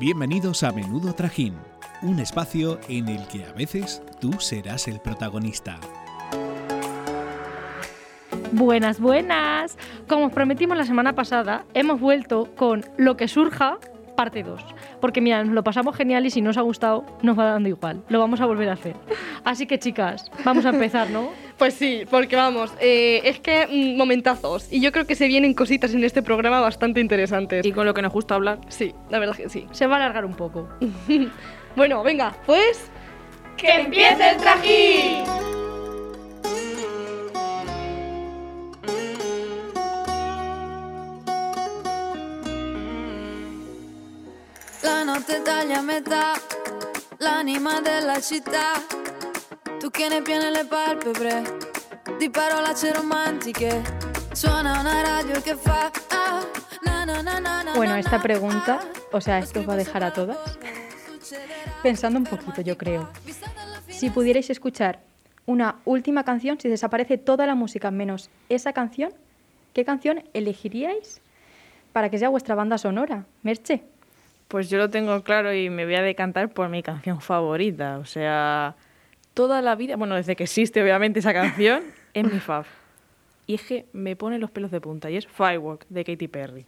Bienvenidos a Menudo Trajín, un espacio en el que a veces tú serás el protagonista. Buenas, buenas. Como os prometimos la semana pasada, hemos vuelto con Lo que surja, parte 2. Porque mira, nos lo pasamos genial y si no os ha gustado, nos va dando igual. Lo vamos a volver a hacer. Así que chicas, vamos a empezar, ¿no? Pues sí, porque vamos, eh, es que mm, momentazos. Y yo creo que se vienen cositas en este programa bastante interesantes. Y con lo que nos gusta hablar. Sí, la verdad que sí. Se va a alargar un poco. bueno, venga, pues... ¡Que empiece el trajín! La notte taglia a metà, l'anima della città. Tu che ne piene le palpebre di parolacce romantiche. Suona una radio che fa. ah, na, na, na, na, na, Bueno, esta pregunta, na. o sea, esto os va a dejar a todas pensando un poquito, yo creo. Si pudierais escuchar una última canción, si desaparece toda la música menos esa canción, ¿qué canción elegiríais para que sea vuestra banda sonora? Merche. Pues yo lo tengo claro y me voy a decantar por mi canción favorita. O sea, toda la vida, bueno, desde que existe obviamente esa canción, es mi fav. Y es que me pone los pelos de punta y es Firework de Katy Perry.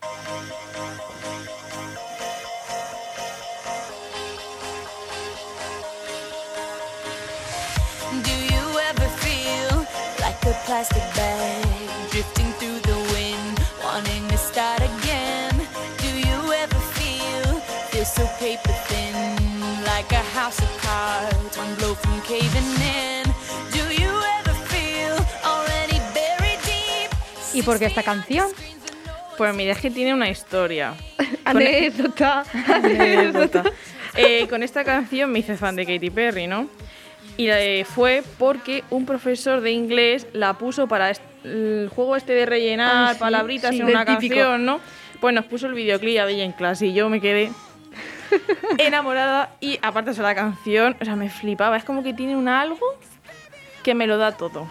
Do you ever feel like a plastic bag drifting through the wind, wanting to start again? Do you ever feel feel so paper thin, like a house of cards, one blow from caving in? Do you ever feel already buried deep? ¿Y por qué esta canción? Pues mira, es que tiene una historia. Anécdota. Anécdota. Eh, con esta canción me hice fan de Katy Perry, ¿no? Y eh, fue porque un profesor de inglés la puso para el juego este de rellenar Ah, sí, palabritas sí, en una típico. canción, ¿no? Pues nos puso el videoclip ahí en clase y yo me quedé enamorada y aparte de la canción, o sea, me flipaba. Es como que tiene un algo que me lo da todo.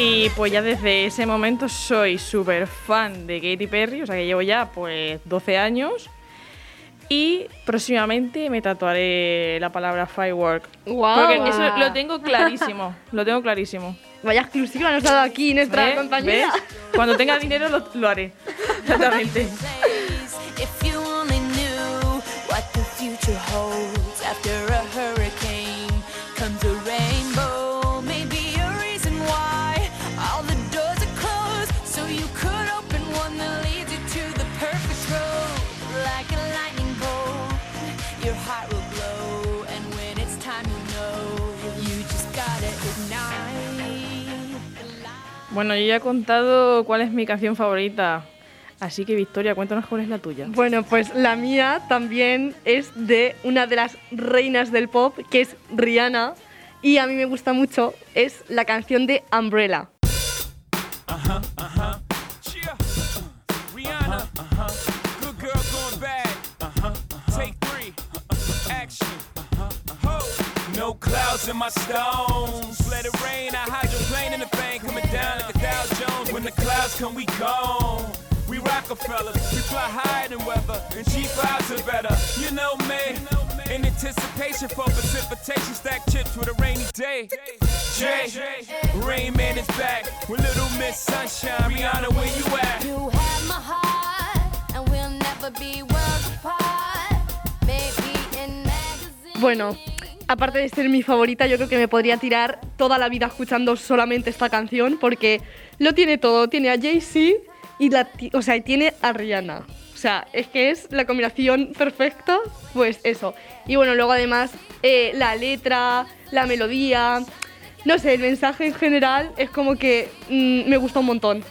Y pues ya desde ese momento soy súper fan de Katy Perry, o sea que llevo ya pues 12 años. Y próximamente me tatuaré la palabra firework. Guau. Porque eso lo tengo clarísimo, lo tengo clarísimo. Vaya exclusiva nos ha dado aquí nuestra ¿Eh? compañera. ¿Ves? Cuando tenga dinero lo, lo haré. Exactamente. Bueno, yo ya he contado cuál es mi canción favorita. Así que Victoria, cuéntanos cuál es la tuya. Bueno, pues la mía también es de una de las reinas del pop, que es Rihanna. Y a mí me gusta mucho, es la canción de Umbrella. Clouds in my stones. Let it rain. I hydroplane in the thing coming down like a Dow Jones. When the clouds come, we gone. We Rockefellers, we fly higher than weather, and G5s are better. You know me, in anticipation for precipitation, stack chips with a rainy day. Jay, Rain Man is back with Little Miss Sunshine. Rihanna, where you at? You have my heart, and we'll never be worlds apart. Maybe in magazines. Bueno, aparte de ser mi favorita, yo creo que me podría tirar toda la vida escuchando solamente esta canción porque lo tiene todo. Tiene a Jay-Z y la, o sea, tiene a Rihanna. O sea, es que es la combinación perfecta, pues eso. Y bueno, luego además eh, la letra, la melodía, no sé, el mensaje en general es como que mm, me gusta un montón.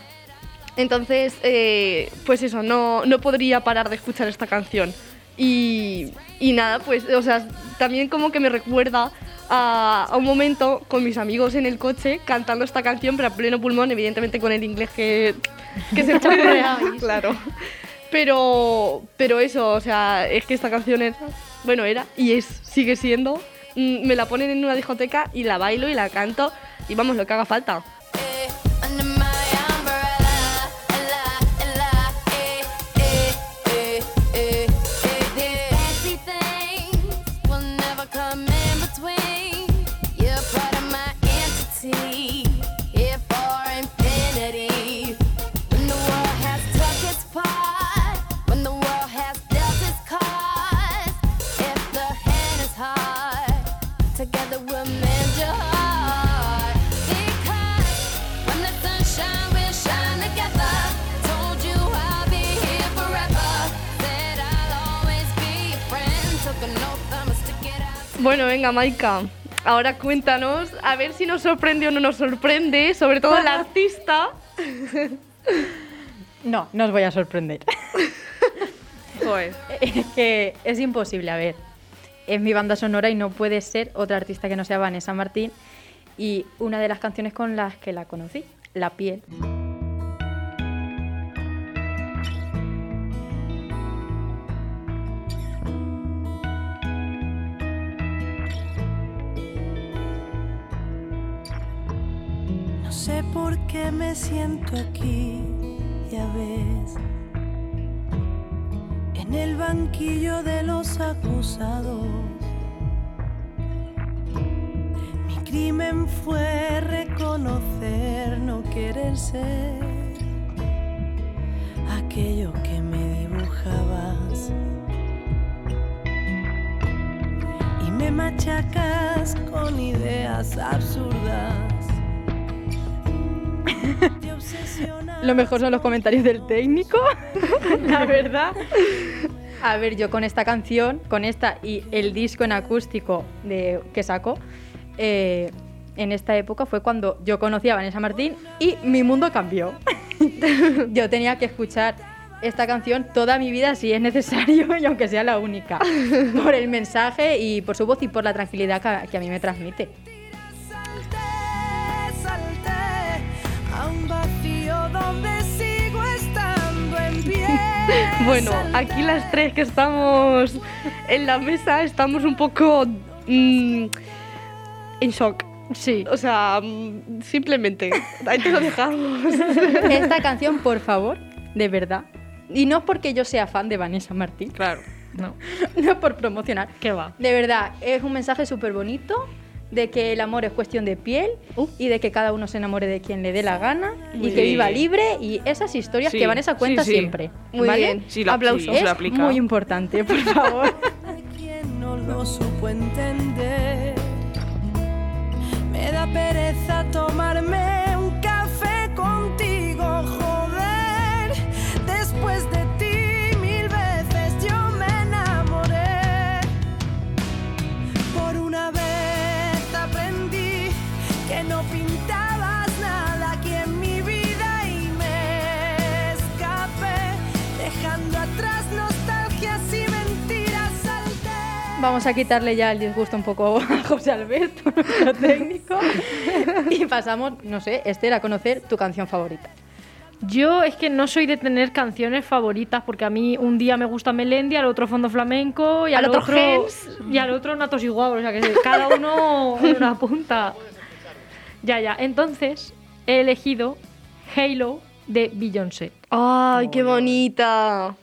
Entonces, eh, pues eso, no, no podría parar de escuchar esta canción. Y, y nada, pues, o sea, también como que me recuerda a, a un momento con mis amigos en el coche cantando esta canción, pero a pleno pulmón, evidentemente con el inglés que, que se chapurrea, claro. Pero, pero eso, o sea, es que esta canción es, bueno, era y es, sigue siendo. mm, Me la ponen en una discoteca y la bailo y la canto y vamos, lo que haga falta. Venga, Maika. Ahora cuéntanos, a ver si nos sorprende o no nos sorprende, sobre todo el artista. No, no os voy a sorprender. Joder. Es que es imposible, a ver. Es mi banda sonora y no puede ser otra artista que no sea Vanessa Martín. Y una de las canciones con las que la conocí, La piel. Sé por qué me siento aquí, ya ves, en el banquillo de los acusados. Mi crimen fue reconocer, no querer ser aquello que me dibujabas. Y me machacas con ideas absurdas. Lo mejor son los comentarios del técnico, la verdad. A ver, yo con esta canción, con esta y el disco en acústico que sacó, eh, en esta época fue cuando yo conocí a Vanessa Martín y mi mundo cambió. yo tenía que escuchar esta canción toda mi vida si es necesario y aunque sea la única. Por el mensaje y por su voz y por la tranquilidad que, que a mí me transmite. Salté, salté Bueno, aquí las tres que estamos en la mesa estamos un poco mm, en shock. Sí. O sea, mm, simplemente, ahí te lo dejamos. Esta canción, por favor, de verdad. Y no es porque yo sea fan de Vanessa Martín, Claro. No. no es por promocionar. ¿Qué va? De verdad, es un mensaje súper bonito de que el amor es cuestión de piel y de que cada uno se enamore de quien le dé la gana y que viva libre y esas historias Sí, que Vanessa cuenta sí, sí. siempre. Muy ¿vale? bien. Sí, Aplausos. Es muy importante, por favor. Hay quien no lo supo entender. Me da pereza tomarme Vamos a quitarle ya el disgusto un poco a José Alberto, nuestro técnico. Y pasamos, no sé, Esther, a conocer tu canción favorita. Yo es que no soy de tener canciones favoritas porque a mí un día me gusta Melendi, al otro fondo flamenco y Al al, otro y al otro Natos igual, o sea que cada uno en una punta. Ya, ya. Entonces he elegido Halo de Beyoncé. Ay, qué bonita.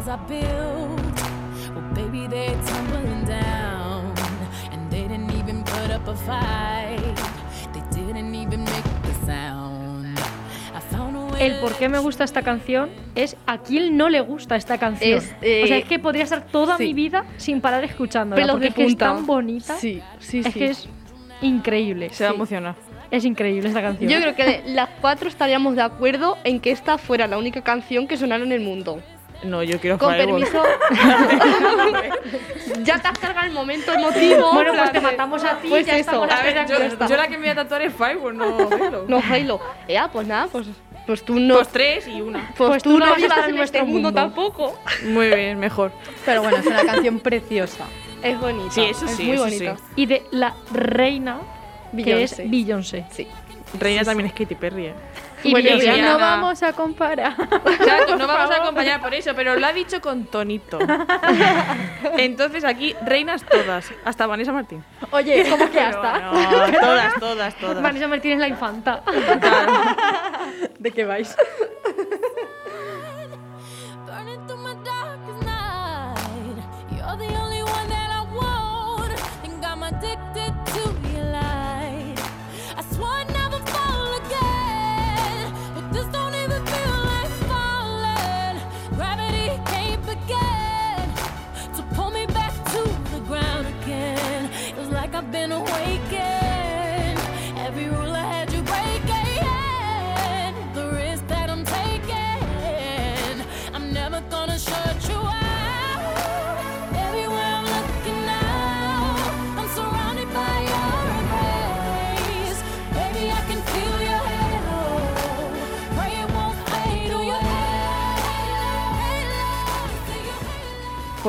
Walls I built? Well, baby, they're tumbling down. And they didn't even put up a fight. They didn't even make a sound. I found a way El por qué me gusta esta canción es a quién no le gusta esta canción. Es, eh, o sea, es que podría estar toda sí. mi vida sin parar escuchándola. Pelos porque de es que es punta. tan bonita. Sí, sí, es sí. que es increíble. Se va a emocionar. Es increíble esta canción. Yo creo que las cuatro estaríamos de acuerdo en que esta fuera la única canción que sonara en el mundo. No, yo quiero Con Fireball. permiso. ya te has cargado el momento emotivo. Bueno, en pues te matamos a ti, Pues ya eso. estamos A ver, Ya yo, está. yo la que me voy a tatuar es Fireball, no Halo. No, Halo. Ya, pues nada, pues Pues tú no. Pues tres y una. Pues, Pues tú, tú no no vas a estás estar en en nuestro mundo, mundo. tampoco. Muy bien, mejor. Pero bueno, es una canción preciosa. Es bonita. Sí, eso es sí, muy eso bonita. sí. Y de la reina, que es Beyoncé. Beyoncé. Sí. Reina también es Katy Perry. ¿eh? Y Bueno. Ya no vamos a comparar. Claro, no vamos a acompañar por eso, pero lo ha dicho con tonito. Entonces aquí, reinas todas, hasta Vanessa Martín. Oye, ¿cómo que hasta? no, todas, todas, todas. Vanessa Martín es la infanta. ¿De qué vais?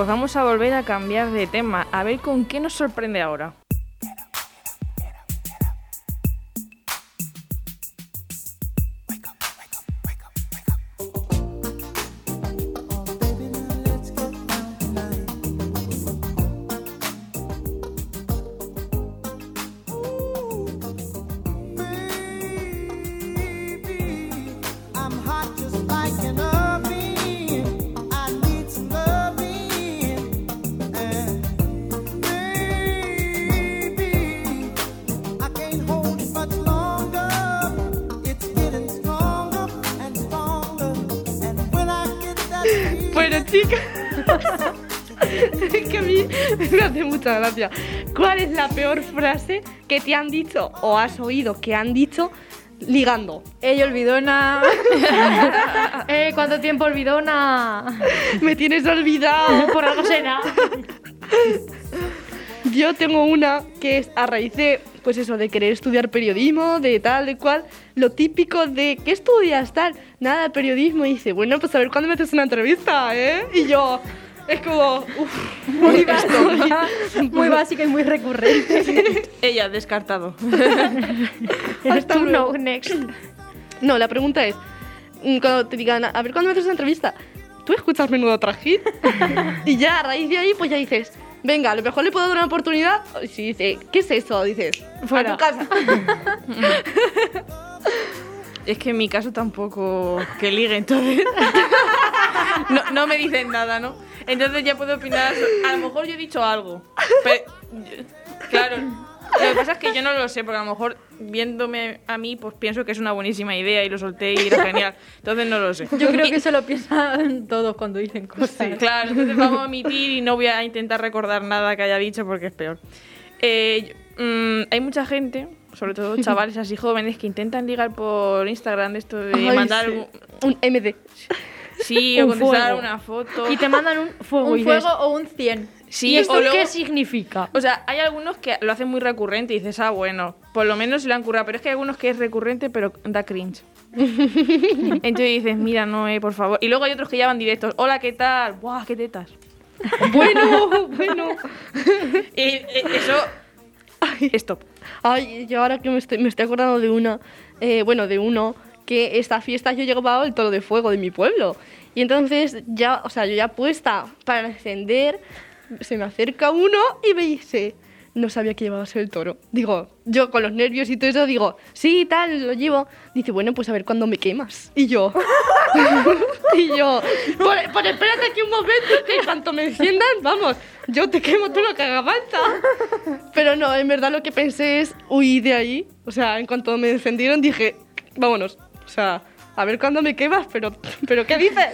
Pues vamos a volver a cambiar de tema, a ver con qué nos sorprende ahora. me hace mucha gracia. ¿Cuál es la peor frase que te han dicho o has oído que han dicho ligando? Ella olvidona. Eh, ¿Cuánto tiempo olvidona? Me tienes olvidado. Por algo será. Yo tengo una que es a raíz de, pues eso, de querer estudiar periodismo, de tal, de cual, lo típico de, ¿qué estudias tal? Nada, periodismo. Y dice, bueno, pues a ver cuándo me haces una entrevista, ¿eh? Y yo, es como, uff, Muy básica, muy básica y muy recurrente. Ella, descartado. hasta Tú luego. no, next. No, la pregunta es, mm, cuando te digan, a ver, ¿cuándo me haces una entrevista? ¿Tú escuchas menudo trajín? y ya, a raíz de ahí, pues ya dices, venga, a lo mejor le puedo dar una oportunidad. Y si dice, ¿qué es eso? Dices, Fuera. a tu casa. Es que en mi caso tampoco que ligue, entonces. no, no me dicen nada, ¿no? Entonces ya puedo opinar. A lo mejor yo he dicho algo. Pero, claro. Lo que pasa es que yo no lo sé, porque a lo mejor viéndome a mí, pues pienso que es una buenísima idea y lo solté y era genial. Entonces no lo sé. Yo creo que eso lo piensan todos cuando dicen cosas. Claro, entonces vamos a omitir y no voy a intentar recordar nada que haya dicho porque es peor. Eh, yo- mm, hay mucha gente, sobre todo chavales así jóvenes, que intentan ligar por Instagram de esto de Ay, mandar sí. un- Un MD. Sí, o contestar fuego. una foto. Y te mandan un fuego. y Un dices, fuego o un 100. Sí, ¿Y esto o luego- qué significa? O sea, hay algunos que lo hacen muy recurrente y dices, ah, bueno, por lo menos se lo han currado. Pero es que hay algunos que es recurrente, pero da cringe. Entonces dices, mira, no, eh, por favor. Y luego hay otros que ya van directos, hola, ¿qué tal? ¡Buah, qué tetas! Bueno, bueno. Y eh, eso. Stop. Ay, yo ahora que me estoy, me estoy acordando de una, eh, bueno, de uno, que esta fiesta yo llevaba el toro de fuego de mi pueblo. Y entonces ya, o sea, yo ya puesta para encender, se me acerca uno y me dice, no sabía que llevabas el toro. Digo, yo con los nervios y todo eso digo, sí, tal, lo llevo. Dice, bueno, pues a ver cuándo me quemas. Y yo, y yo, por, por espérate aquí un momento que cuanto me enciendan, vamos, yo te quemo todo lo que haga falta. Pero no, en verdad lo que pensé es huir de ahí. O sea, en cuanto me encendieron dije, vámonos. O sea, a ver cuándo me quemas, pero, pero ¿qué dices?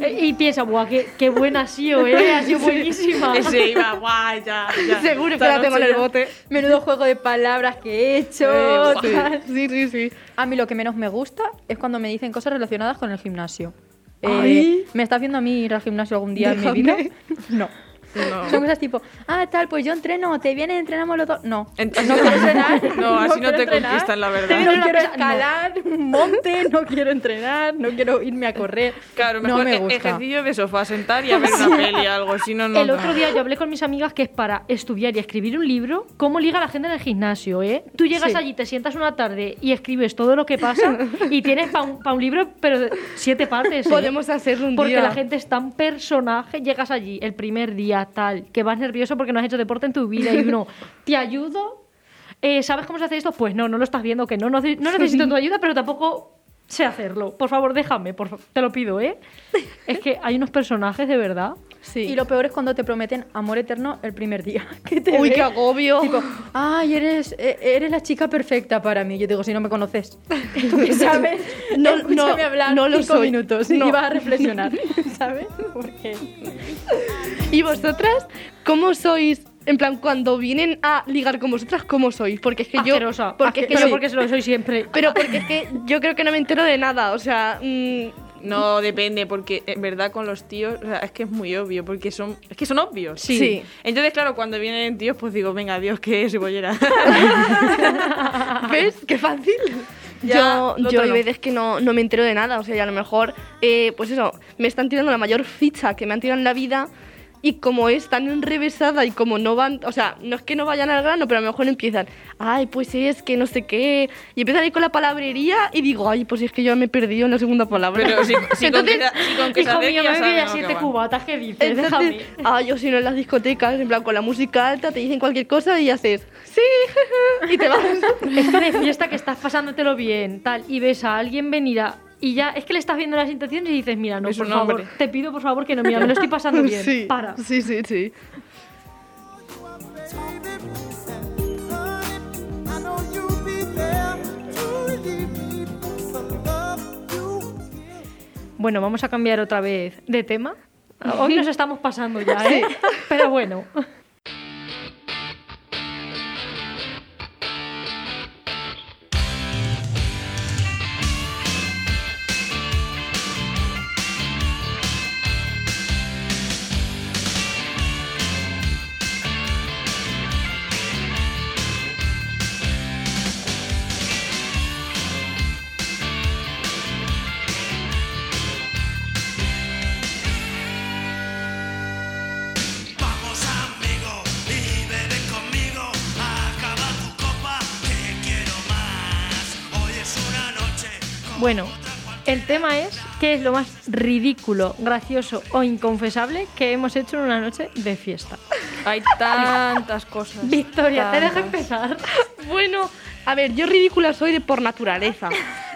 Y piensa, guau, qué, qué buena ha sido, ¿eh? Ha sido buenísima. Ese iba, guay, ya, ya. Seguro que la tengo en el bote. Menudo juego de palabras que he hecho. Sí, tal. sí, sí, sí. A mí lo que menos me gusta es cuando me dicen cosas relacionadas con el gimnasio. Eh. ¿Me estás viendo a mí ir al gimnasio algún día en mi Déjame. vida? No. No. Son cosas tipo, ah, tal, pues yo entreno, ¿te vienes, entrenamos los dos? No. Ent- no quiero entrenar. No, así no te entrenar. conquistan, la verdad. No quiero escalar un monte, no quiero entrenar, no quiero irme a correr. Claro, no mejor me e- gusta. ejercicio de sofá, sentar y a ver una peli algo, si no, no. El otro día yo hablé con mis amigas que es para estudiar y escribir un libro, cómo liga la gente en el gimnasio, ¿eh? Tú llegas Sí. allí, te sientas una tarde y escribes todo lo que pasa y tienes para un, pa' un libro, pero de siete partes. ¿eh? Podemos hacerlo un Porque día. la gente es tan personaje, llegas allí el primer día tal, que vas nervioso porque no has hecho deporte en tu vida y uno, ¿te ayudo? Eh, ¿Sabes cómo se hace esto? Pues no, no lo estás viendo, que no, no, no necesito tu ayuda, pero tampoco sé hacerlo. Por favor, déjame, por fa- te lo pido, ¿eh? Es que hay unos personajes de verdad. Sí. Y lo peor es cuando te prometen amor eterno el primer día. Que te Uy, qué agobio. Tipo, ay, eres, eh, eres la chica perfecta para mí. Yo digo, si no me conoces, ¿sabes? No, Escúchame no, hablar no lo cinco soy. minutos y No. vas a reflexionar, ¿sabes? Porque ¿Y vosotras cómo sois? En plan, cuando vienen a ligar con vosotras, ¿cómo sois? Porque es que yo... Asquerosa. Porque es que pero sí. porque se lo soy siempre. Pero porque es que yo creo que no me entero de nada, o sea... mm, No, depende, porque en verdad con los tíos, o sea, es que es muy obvio, porque son, es que son obvios. Sí. Sí. Entonces, claro, cuando vienen tíos, pues digo, venga, Dios, que es bollera. ¿Ves? Qué fácil. Ya, yo yo hay veces que no, no me entero de nada, o sea, y a lo mejor, eh, pues eso, me están tirando la mayor ficha que me han tirado en la vida y como es tan enrevesada y como no van, o sea, no es que no vayan al grano, pero a lo mejor empiezan, ay, pues es que no sé qué, y empiezan a ir con la palabrería y digo, ay, pues es que yo me he perdido en la segunda palabra. Pero si, si con que, si con que Hijo mío, ya me bebí siete cubatas, ¿qué dices? Entonces, Déjame. ah, yo si no en las discotecas, en plan con la música alta, te dicen cualquier cosa y haces, sí, y te vas. Es que de fiesta que estás pasándotelo bien, tal, y ves a alguien venir a... Y ya es que le estás viendo las intenciones y dices, mira, no, Es por favor, hombre. te pido por favor que no, mira, me lo estoy pasando bien. Sí, Para. sí, sí, sí. Bueno, vamos a cambiar otra vez de tema. Hoy nos estamos pasando ya, ¿eh? Pero bueno. Qué es lo más ridículo, gracioso o inconfesable que hemos hecho en una noche de fiesta. Hay tantas cosas. Victoria, te dejo tantas. empezar. Bueno, a ver, yo ridícula soy de por naturaleza.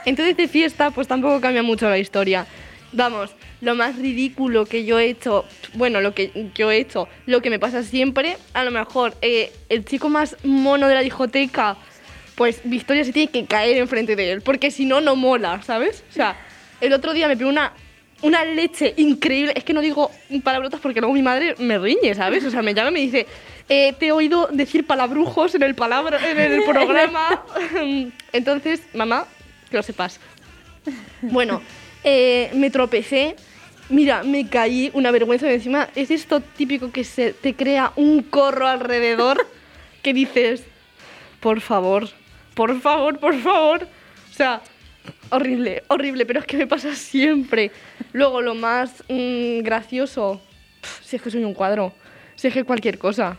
Entonces de fiesta pues tampoco cambia mucho la historia. Vamos, lo más ridículo que yo he hecho, bueno, lo que yo he hecho, lo que me pasa siempre, a lo mejor eh, el chico más mono de la discoteca, pues Victoria se tiene que caer enfrente de él, porque si no, no mola, ¿sabes? O sea, el otro día me pegó una, una leche increíble, es que no digo palabrotas porque luego mi madre me riñe, ¿sabes? O sea, me llama y me dice, eh, te he oído decir palabrujos en el, palabra, en el programa. Entonces, mamá, que lo sepas. Bueno, eh, me tropecé. Mira, me caí, una vergüenza encima. Es esto típico que se te crea un corro alrededor que dices, por favor, por favor, por favor. O sea, horrible, horrible, pero es que me pasa siempre. Luego, lo más mm, gracioso, si es que soy un cuadro, si es que cualquier cosa.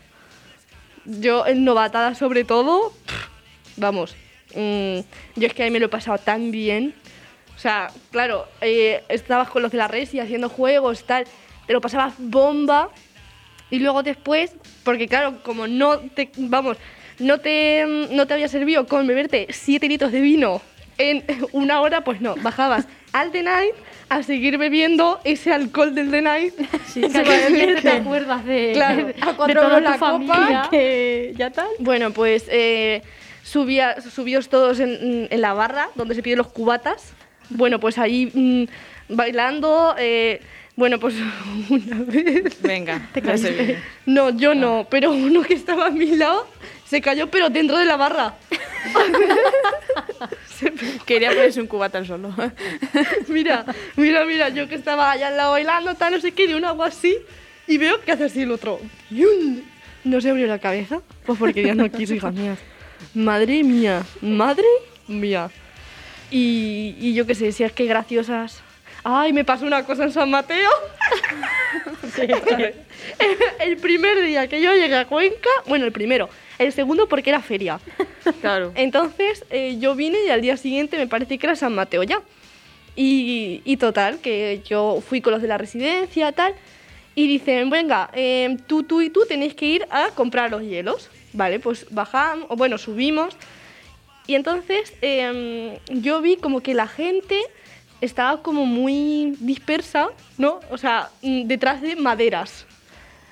Yo, en novatada sobre todo, vamos, mm, yo es que ahí me lo he pasado tan bien. O sea, claro, eh, estabas con los de la red y haciendo juegos, tal, te lo pasabas bomba. Y luego después, porque claro, como no te, vamos, no te, no te había servido con beberte 7 litros de vino en una hora, pues no, bajabas al The Night a seguir bebiendo ese alcohol del The Night. Sí, que siguiente te acuerdas de, Claro, de, a de toda la familia. copa, que ya tal. Bueno, pues eh, subía, subíos todos en, en la barra donde se piden los cubatas. Bueno, pues ahí mm, bailando. eh, bueno, pues una vez. Venga, Te caíste. No, yo no, pero uno que estaba a mi lado se cayó, pero dentro de la barra. Quería ponerse un cubata al solo. mira, mira, mira, yo que estaba allá al lado bailando, tal, no sé qué, de un agua así. y veo que hace así el otro. ¡Yun! No se abrió la cabeza. Pues porque Dios no quiso, hijas mías. Madre mía, madre mía. Y, y yo qué sé, si es que graciosas. Ay, me pasó una cosa en San Mateo. el, el primer día que yo llegué a Cuenca, bueno, el primero, el segundo porque era feria. Claro. Entonces eh, yo vine y al día siguiente me parece que era San Mateo ya. Y, y total, que yo fui con los de la residencia, tal, y dicen, venga, eh, tú, tú y tú tenéis que ir a comprar los hielos. Vale, pues bajamos, o bueno, subimos. Y entonces eh, yo vi como que la gente estaba como muy dispersa, ¿no? O sea, mm, detrás de maderas.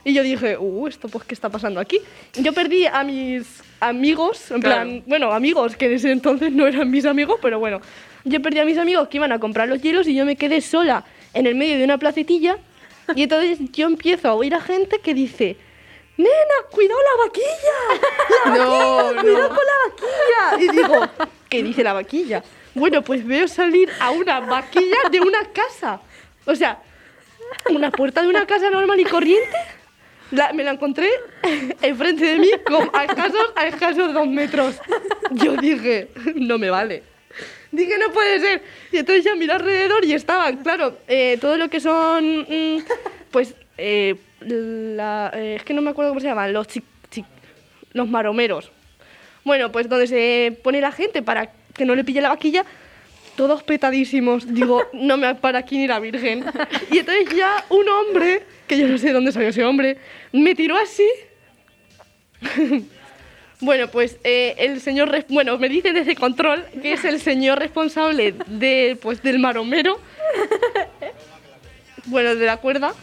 Y yo dije, uh, ¿esto pues qué está pasando aquí? Yo perdí a mis amigos, en Claro. plan, bueno, amigos, que en ese entonces no eran mis amigos, pero bueno. Yo perdí a mis amigos que iban a comprar los hielos y yo me quedé sola en el medio de una placetilla. Y entonces yo empiezo a oír a gente que dice, ¡Nena, cuidado la vaquilla! ¡La No, vaquilla, cuidado con la vaquilla! Y digo, ¿qué dice la vaquilla? Bueno, pues veo salir a una vaquilla de una casa. O sea, una puerta de una casa normal y corriente. La- me la encontré enfrente de mí con, a, escasos, a escasos dos metros. Yo dije, no me vale. Dije, no puede ser. Y entonces ya miré alrededor y estaban, claro, eh, todo lo que son, mm, pues, eh, la- eh, es que no me acuerdo cómo se llaman, los, chi- chi- los maromeros. Bueno, pues donde se pone la gente para que no le pille la vaquilla, todos petadísimos. Digo, no me para ni la Virgen. Y entonces ya un hombre, que yo no sé dónde salió ese hombre, me tiró así. Bueno, pues eh, el señor, bueno, me dice desde control que es el señor responsable de, pues, del maromero. Bueno, de la cuerda.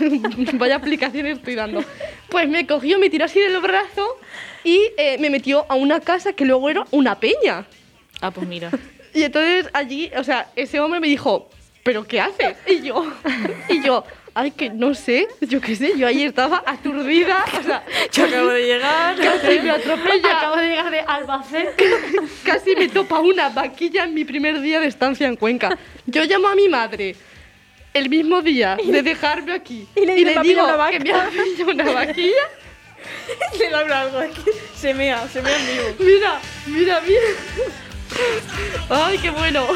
Vaya aplicación estoy dando. Pues me cogió, me tiró así del brazo y eh, me metió a una casa que luego era una peña. Ah, pues mira. Y entonces allí, o sea, ese hombre me dijo, ¿pero qué haces? Y yo, y yo, ay, que no sé, yo qué sé, yo ahí estaba aturdida, o sea, Yo acabo de llegar. casi me atropella, Acabo de llegar de Albacete. casi me topa una vaquilla en mi primer día de estancia en Cuenca. Yo llamo a mi madre el mismo día de dejarme aquí y le "Me ha digo una que me ha pillado una vaquilla. Le da algo aquí. Se mea, se mea en vivo. Mira, mira, mira. Ay, qué bueno.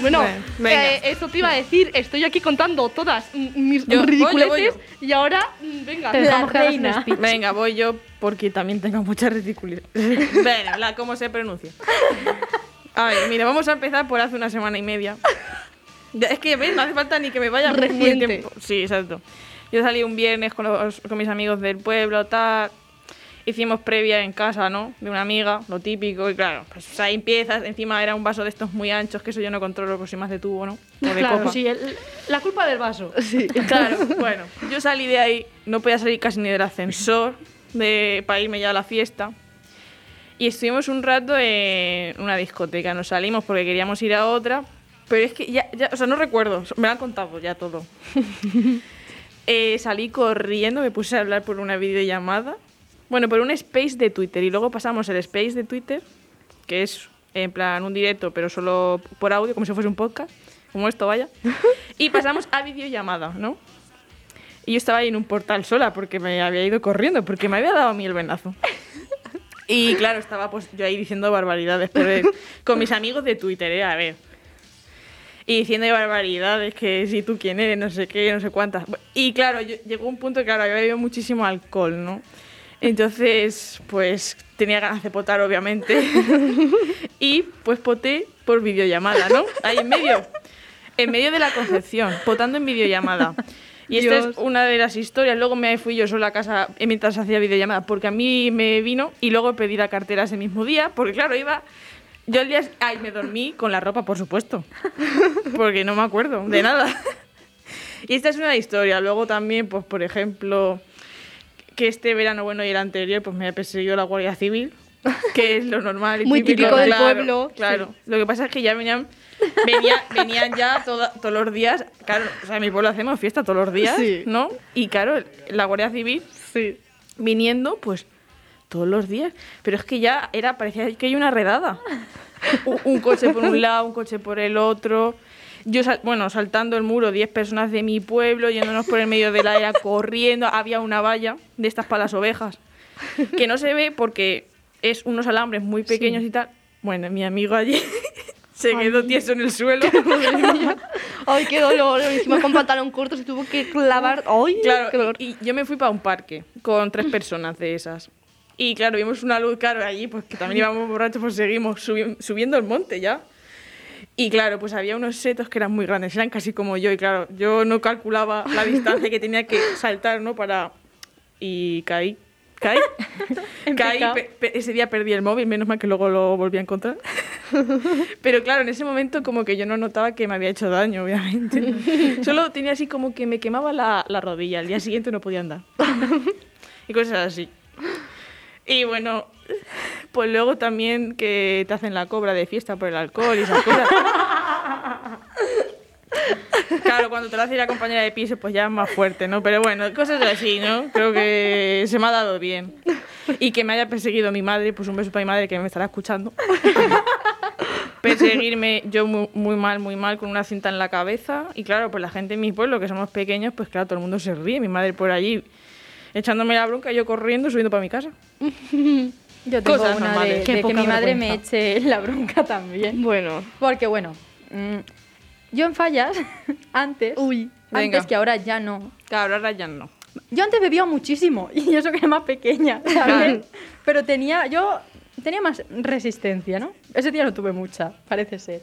Bueno, Bueno, eh, eso te iba a decir. Estoy aquí contando todas mis Yo, voy yo, ridiculeces voy yo. y ahora, mm, venga. Un reina. Venga, voy yo porque también tengo mucha ridiculez. Venga, la, ¿cómo se pronuncia? A ver, mira, vamos a empezar por hace una semana y media. Es que, ¿ves? No hace falta ni que me vaya muy Reciente. tiempo. Sí, exacto. Yo salí un viernes con, los- con mis amigos del pueblo, tal. Hicimos previa en casa, ¿no? De una amiga, lo típico. Y claro, pues ahí empiezas. Encima era un vaso de estos muy anchos, que eso yo no controlo por si más de tubo, ¿no? O de Claro, copa. sí, el- la culpa del vaso. Sí. Claro, bueno, yo salí de ahí, no podía salir casi ni del ascensor de, para irme ya a la fiesta. Y estuvimos un rato en una discoteca, nos salimos porque queríamos ir a otra, pero es que ya, ya o sea, no recuerdo, me lo han contado ya todo. Eh, salí corriendo, me puse a hablar por una videollamada, bueno, por un space de Twitter, y luego pasamos el space de Twitter, que es en plan un directo, pero solo por audio, como si fuese un podcast, como esto vaya, y pasamos a videollamada, ¿no? Y yo estaba ahí en un portal sola porque me había ido corriendo, porque me había dado a mí el venazo. Y claro, estaba pues yo ahí diciendo barbaridades por el- con mis amigos de Twitter, ¿eh? A ver. Y diciendo barbaridades, que si tú quién eres, no sé qué, no sé cuántas. Y claro, yo- llegó un punto que claro, había bebido muchísimo alcohol, ¿no? Entonces, pues tenía ganas de potar, obviamente. y pues poté por videollamada, ¿no? Ahí en medio. En medio de la concepción, potando en videollamada. Y esta Dios. es una de las historias. Luego me fui yo sola a casa mientras hacía videollamada, porque a mí me vino y luego pedí la cartera ese mismo día, porque claro, iba. Yo el día. Ay, me dormí con la ropa, por supuesto. Porque no me acuerdo de nada. Y esta es una historia. Luego también, pues, por ejemplo, que este verano, bueno, y el anterior, pues me ha perseguido la Guardia Civil, que es lo normal. y Muy típico del claro, pueblo, Claro. Lo que pasa es que ya venían, venía- venían ya toda- todos los días. Claro, o sea, en mi pueblo hacemos fiesta todos los días, Sí. ¿no? Y claro, la Guardia Civil Sí. viniendo, pues todos los días. Pero es que ya era, parecía que hay una redada. Un, un coche por un lado, un coche por el otro. Yo, bueno, saltando el muro, 10 personas de mi pueblo, yéndonos por el medio del área, corriendo. Había una valla de estas para las ovejas, que no se ve porque es unos alambres muy pequeños y tal. Bueno, mi amigo allí se quedó tieso en el suelo. Ay, qué dolor. Encima con pantalón corto se tuvo que clavar. Ay, Claro, qué dolor. y yo me fui para un parque con tres personas de esas. Y claro, vimos una luz, claro, allí, pues que también íbamos borrachos, pues seguimos subi- subiendo el monte ya. Y claro, pues había unos setos que eran muy grandes, eran casi como yo. Y claro, yo no calculaba la distancia que tenía que saltar, ¿no? Para... Y caí. Caí. caí. picado. pe- pe- ese día perdí el móvil, menos mal que luego lo volví a encontrar. Pero claro, en ese momento como que yo no notaba que me había hecho daño, obviamente. Solo tenía así como que me quemaba la, la rodilla. Al día siguiente no podía andar. y cosas así. Y bueno, pues luego también que te hacen la cobra de fiesta por el alcohol y esas cosas. Claro, cuando te lo hace la compañera de piso, pues ya es más fuerte, ¿no? Pero bueno, cosas así, ¿no? Creo que se me ha dado bien. Y que me haya perseguido mi madre, pues un beso para mi madre que me estará escuchando. Perseguirme yo muy, muy mal, muy mal, con una cinta en la cabeza. Y claro, pues la gente en mi pueblo, que somos pequeños, pues claro, todo el mundo se ríe. Mi madre por allí echándome la bronca, yo corriendo, subiendo para mi casa. Yo tengo Cosas una de, normales. Qué de que poca mi madre me vergüenza. eche la bronca también. Bueno. Porque bueno, mm, yo en fallas, antes, Uy. Venga. antes que ahora ya no. Claro, ahora ya no. Yo antes bebía muchísimo y eso que era más pequeña, ¿sabes? Pero tenía, yo tenía más resistencia, ¿no? Ese día no tuve mucha, parece ser.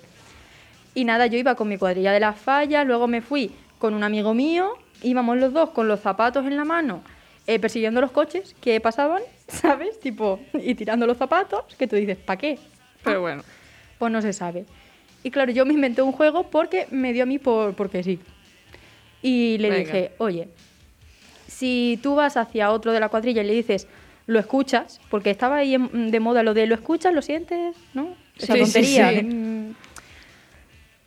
Y nada, yo iba con mi cuadrilla de las fallas, luego me fui con un amigo mío, íbamos los dos con los zapatos en la mano, eh, persiguiendo los coches que pasaban, ¿sabes? Tipo, y tirando los zapatos, que tú dices, ¿para qué? Pero bueno. Pues no se sabe. Y claro, yo me inventé un juego porque me dio a mí por, porque sí. Y le Venga. dije, oye, si tú vas hacia otro de la cuadrilla y le dices, lo escuchas, porque estaba ahí de moda lo de lo escuchas, lo sientes, ¿no? Esa Sí, tontería. sí.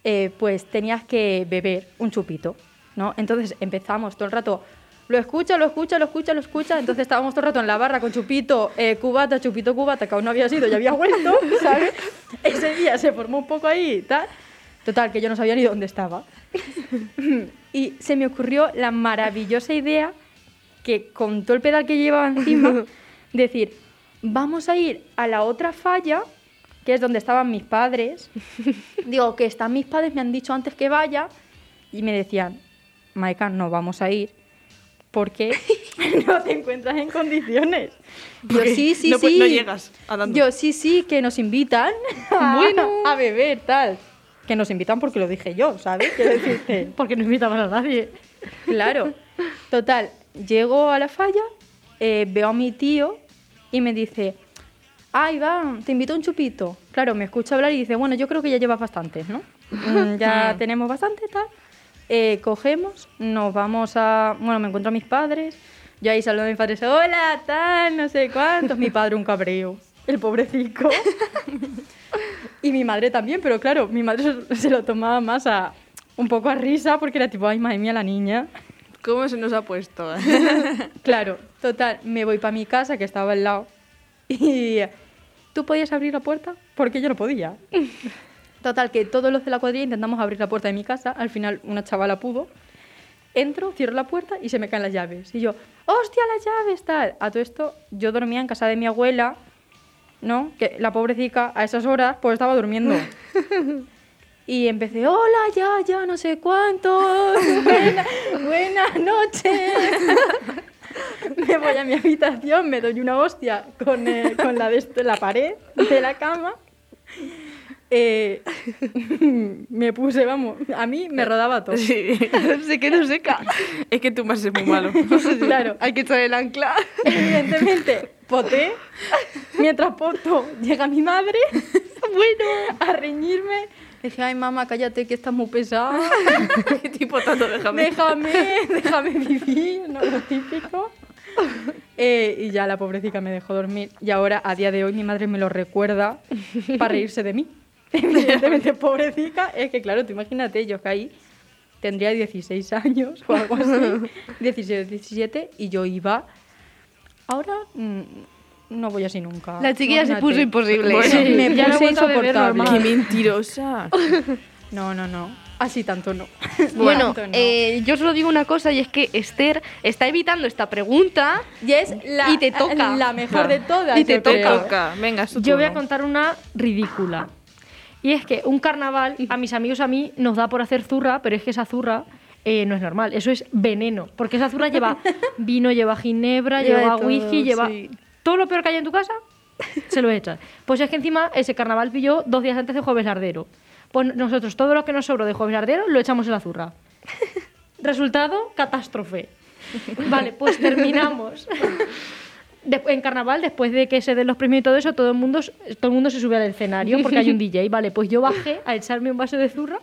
Eh, pues tenías que beber un chupito, ¿no? Entonces empezamos todo el rato, lo escucha, lo escucha, lo escucha, lo escucha. Entonces estábamos todo el rato en la barra con chupito, eh, cubata, chupito, cubata, que aún no había sido, ya había vuelto, ¿sabes? Ese día se formó un poco ahí y tal. Total, que yo no sabía ni dónde estaba. y se me ocurrió la maravillosa idea que con todo el pedal que llevaba encima, decir, vamos a ir a la otra falla, que es donde estaban mis padres. Digo, que están mis padres, me han dicho antes que vaya, y me decían, Maika, no vamos a ir, porque no te encuentras en condiciones. Yo, sí, sí, no sí. no llegas andando. Yo, sí, sí, que nos invitan a, Bueno. a beber, tal. Que nos invitan porque lo dije yo, ¿sabes? Quiero decirte. Porque no invitaban a nadie. Claro. Total, llego a la falla, eh, veo a mi tío y me dice, ay, va, te invito a un chupito. Claro, me escucha hablar y dice, bueno, yo creo que ya llevas bastantes, ¿no? Mm, ya tenemos bastante, tal. Eh, cogemos, nos vamos a... Bueno, me encuentro a mis padres. Yo ahí saludo a mis padres, hola, tal, no sé cuántos. Mi padre un cabreo, el pobrecito. y mi madre también, pero claro, mi madre se, se lo tomaba más a... Un poco a risa porque era tipo, ay, madre mía, la niña. ¿Cómo se nos ha puesto? Claro, total, me voy para mi casa que estaba al lado y tú podías abrir la puerta porque yo no podía. Total, que todos los de la cuadrilla intentamos abrir la puerta de mi casa, al final una chavala pudo. Entro, cierro la puerta y se me caen las llaves. Y yo, ¡hostia, las llaves! Tal. A todo esto, yo dormía en casa de mi abuela, ¿no? Que la pobrecita a esas horas pues estaba durmiendo. Y empecé, hola, ya, ya, no sé cuántos, buena- buenas noches. me voy a mi habitación, me doy una hostia con, eh, con la, de esto- la pared de la cama. Eh, me puse, vamos, a mí me rodaba todo. Sí. Se quedó seca. Es que tú vas a ser muy malo. Claro, Hay que echar el ancla. evidentemente, poté. Mientras poto, llega mi madre, bueno, a reñirme. Dije, ay, mamá, cállate, que estás muy pesada. ¿Qué tipo tanto? Déjame. Déjame, déjame vivir, no lo típico. Eh, y ya la pobrecita me dejó dormir. Y ahora, a día de hoy, mi madre me lo recuerda para reírse de mí. Evidentemente, pobrecita. Es que, claro, tú imagínate, yo que ahí tendría 16 años o algo así. 16, 17, y yo iba. Ahora mm, no voy así nunca. La chiquilla se puso imposible. Bueno, Sí, me ya puse insoportable. Qué mentirosa. No, no, no. Así tanto no. Bueno, Tanto no. eh, yo solo digo una cosa y es que Esther está evitando esta pregunta y es la, y te toca. la mejor de todas. Y te toca. Toca. Venga, Yo voy a contar una ridícula. Y es que un carnaval, a mis amigos a mí, nos da por hacer zurra, pero es que esa zurra eh, no es normal. Eso es veneno. Porque esa zurra lleva vino, lleva ginebra, Lleva todo, whisky, lleva sí. todo lo peor que hay en tu casa, se lo echas. Pues es que encima ese carnaval pilló dos días antes de Jueves Lardero. Pues nosotros todo lo que nos sobró de Jueves Lardero lo echamos en la zurra. Resultado, catástrofe. Vale, pues terminamos. En carnaval, después de que se den los premios y todo eso, todo el mundo, todo el mundo se sube al escenario porque hay un DJ. Vale, pues yo bajé a echarme un vaso de zurra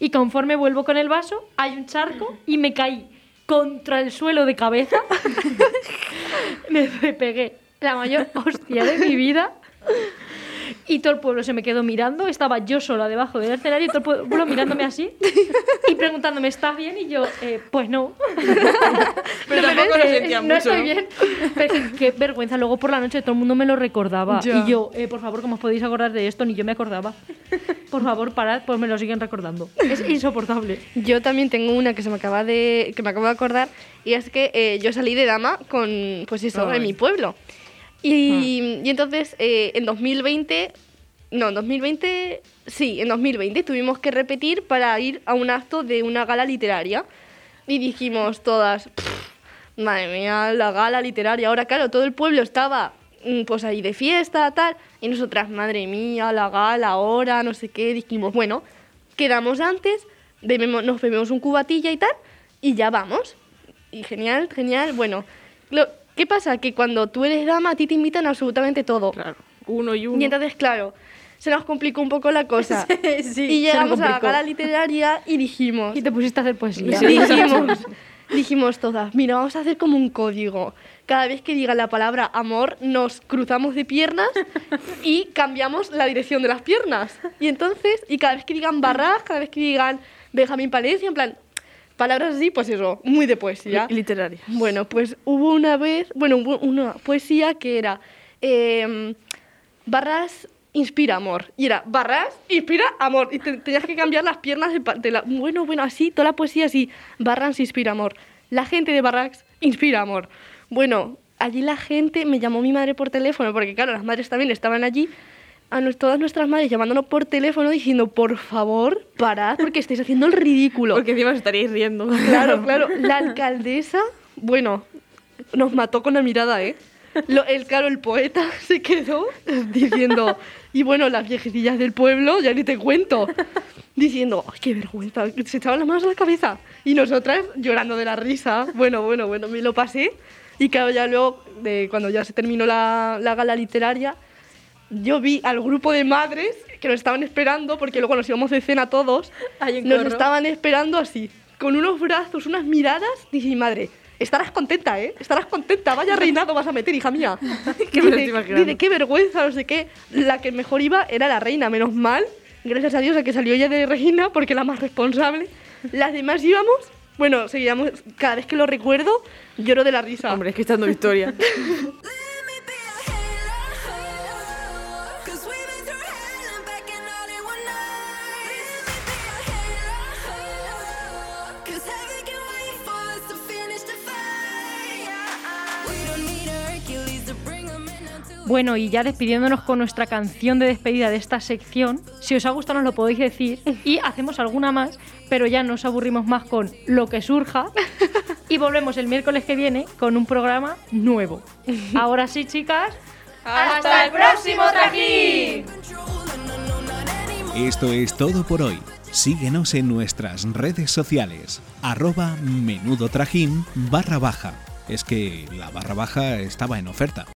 y conforme vuelvo con el vaso, hay un charco y me caí contra el suelo de cabeza. me, me pegué la mayor hostia de mi vida. Y todo el pueblo se me quedó mirando, estaba yo sola debajo del escenario y todo el pueblo mirándome así y preguntándome, ¿estás bien? Y yo, "Eh, pues no. Pero tampoco lo Eh, sentía no mucho, estoy ¿no? bien. Pero qué vergüenza. Luego por la noche todo el mundo me lo recordaba. Ya. Y yo, eh, por favor, ¿cómo os podéis acordar de esto? Ni yo me acordaba. Por favor, parad, pues me lo siguen recordando. Es insoportable. Yo también tengo una que se me acaba de que me acabo de acordar y es que eh, yo salí de dama con pues eso Ay. en mi pueblo y, y entonces eh, en 2020 no en 2020 sí en 2020 tuvimos que repetir para ir a un acto de una gala literaria. Y dijimos todas "Pff, madre mía la gala literaria ahora claro todo el pueblo estaba mm, pues ahí de fiesta tal. Y nosotras madre mía la gala ahora no sé qué. Dijimos bueno quedamos antes, bebemos, nos bebemos un cubatilla y tal, y ya vamos. Y genial, genial. Bueno, lo, ¿qué pasa? Que cuando tú eres dama, a ti te invitan a absolutamente todo. Claro. Uno y uno. Y entonces, claro, se nos complicó un poco la cosa. sí, y se llegamos a la gala literaria y dijimos, Y te pusiste a hacer poesía. dijimos, dijimos todas, mira, vamos a hacer como un código. Cada vez que diga la palabra amor, nos cruzamos de piernas y cambiamos la dirección de las piernas. Y entonces, y cada vez que digan barras, cada vez que digan Benjamín Palencia, en plan, palabras así, pues eso, muy de poesía. Li- Literaria. Bueno, pues hubo una vez, bueno, hubo una poesía que era em, Barras inspira amor. Y era Barras inspira amor. Y te- tenías que cambiar las piernas de, de la... Bueno, bueno, así, toda la poesía así. Barras inspira amor. La gente de Barracks inspira amor. Bueno, allí la gente, me llamó mi madre por teléfono, porque claro, las madres también estaban allí. A nos- todas nuestras madres llamándonos por teléfono diciendo, por favor, parad, porque estáis haciendo el ridículo. Porque encima os estaríais riendo. Claro, claro. La alcaldesa, bueno, nos mató con la mirada, ¿eh? Lo- el, claro, el poeta se quedó diciendo, y bueno, las viejecillas del pueblo, ya ni te cuento, diciendo, ¡ay, qué vergüenza! Se echaban las manos a la cabeza. Y nosotras llorando de la risa. Bueno, bueno, bueno, me lo pasé. Y claro, ya luego, de, cuando ya se terminó la, la gala literaria, yo vi al grupo de madres que nos estaban esperando, porque luego nos íbamos de cena todos, nos estaban esperando así, con unos brazos, unas miradas. Dije, madre, estarás contenta, ¿eh? Estarás contenta, vaya reinado vas a meter, hija mía. Dice, imaginando. dice, qué vergüenza, no sé qué. La que mejor iba era la reina, menos mal. Gracias a Dios a que salió ella de reina, porque la más responsable. Las demás íbamos, bueno, seguíamos, cada vez que lo recuerdo, lloro de la risa. Hombre, es que estando Victoria. Bueno, y ya despidiéndonos con nuestra canción de despedida de esta sección, si os ha gustado nos lo podéis decir y hacemos alguna más, pero ya nos aburrimos más con lo que surja y volvemos el miércoles que viene con un programa nuevo. Ahora sí, chicas, ¡Hasta el próximo trajín! Esto es todo por hoy. Síguenos en nuestras redes sociales. Arroba menudo trajín barra baja. Es que la barra baja estaba en oferta.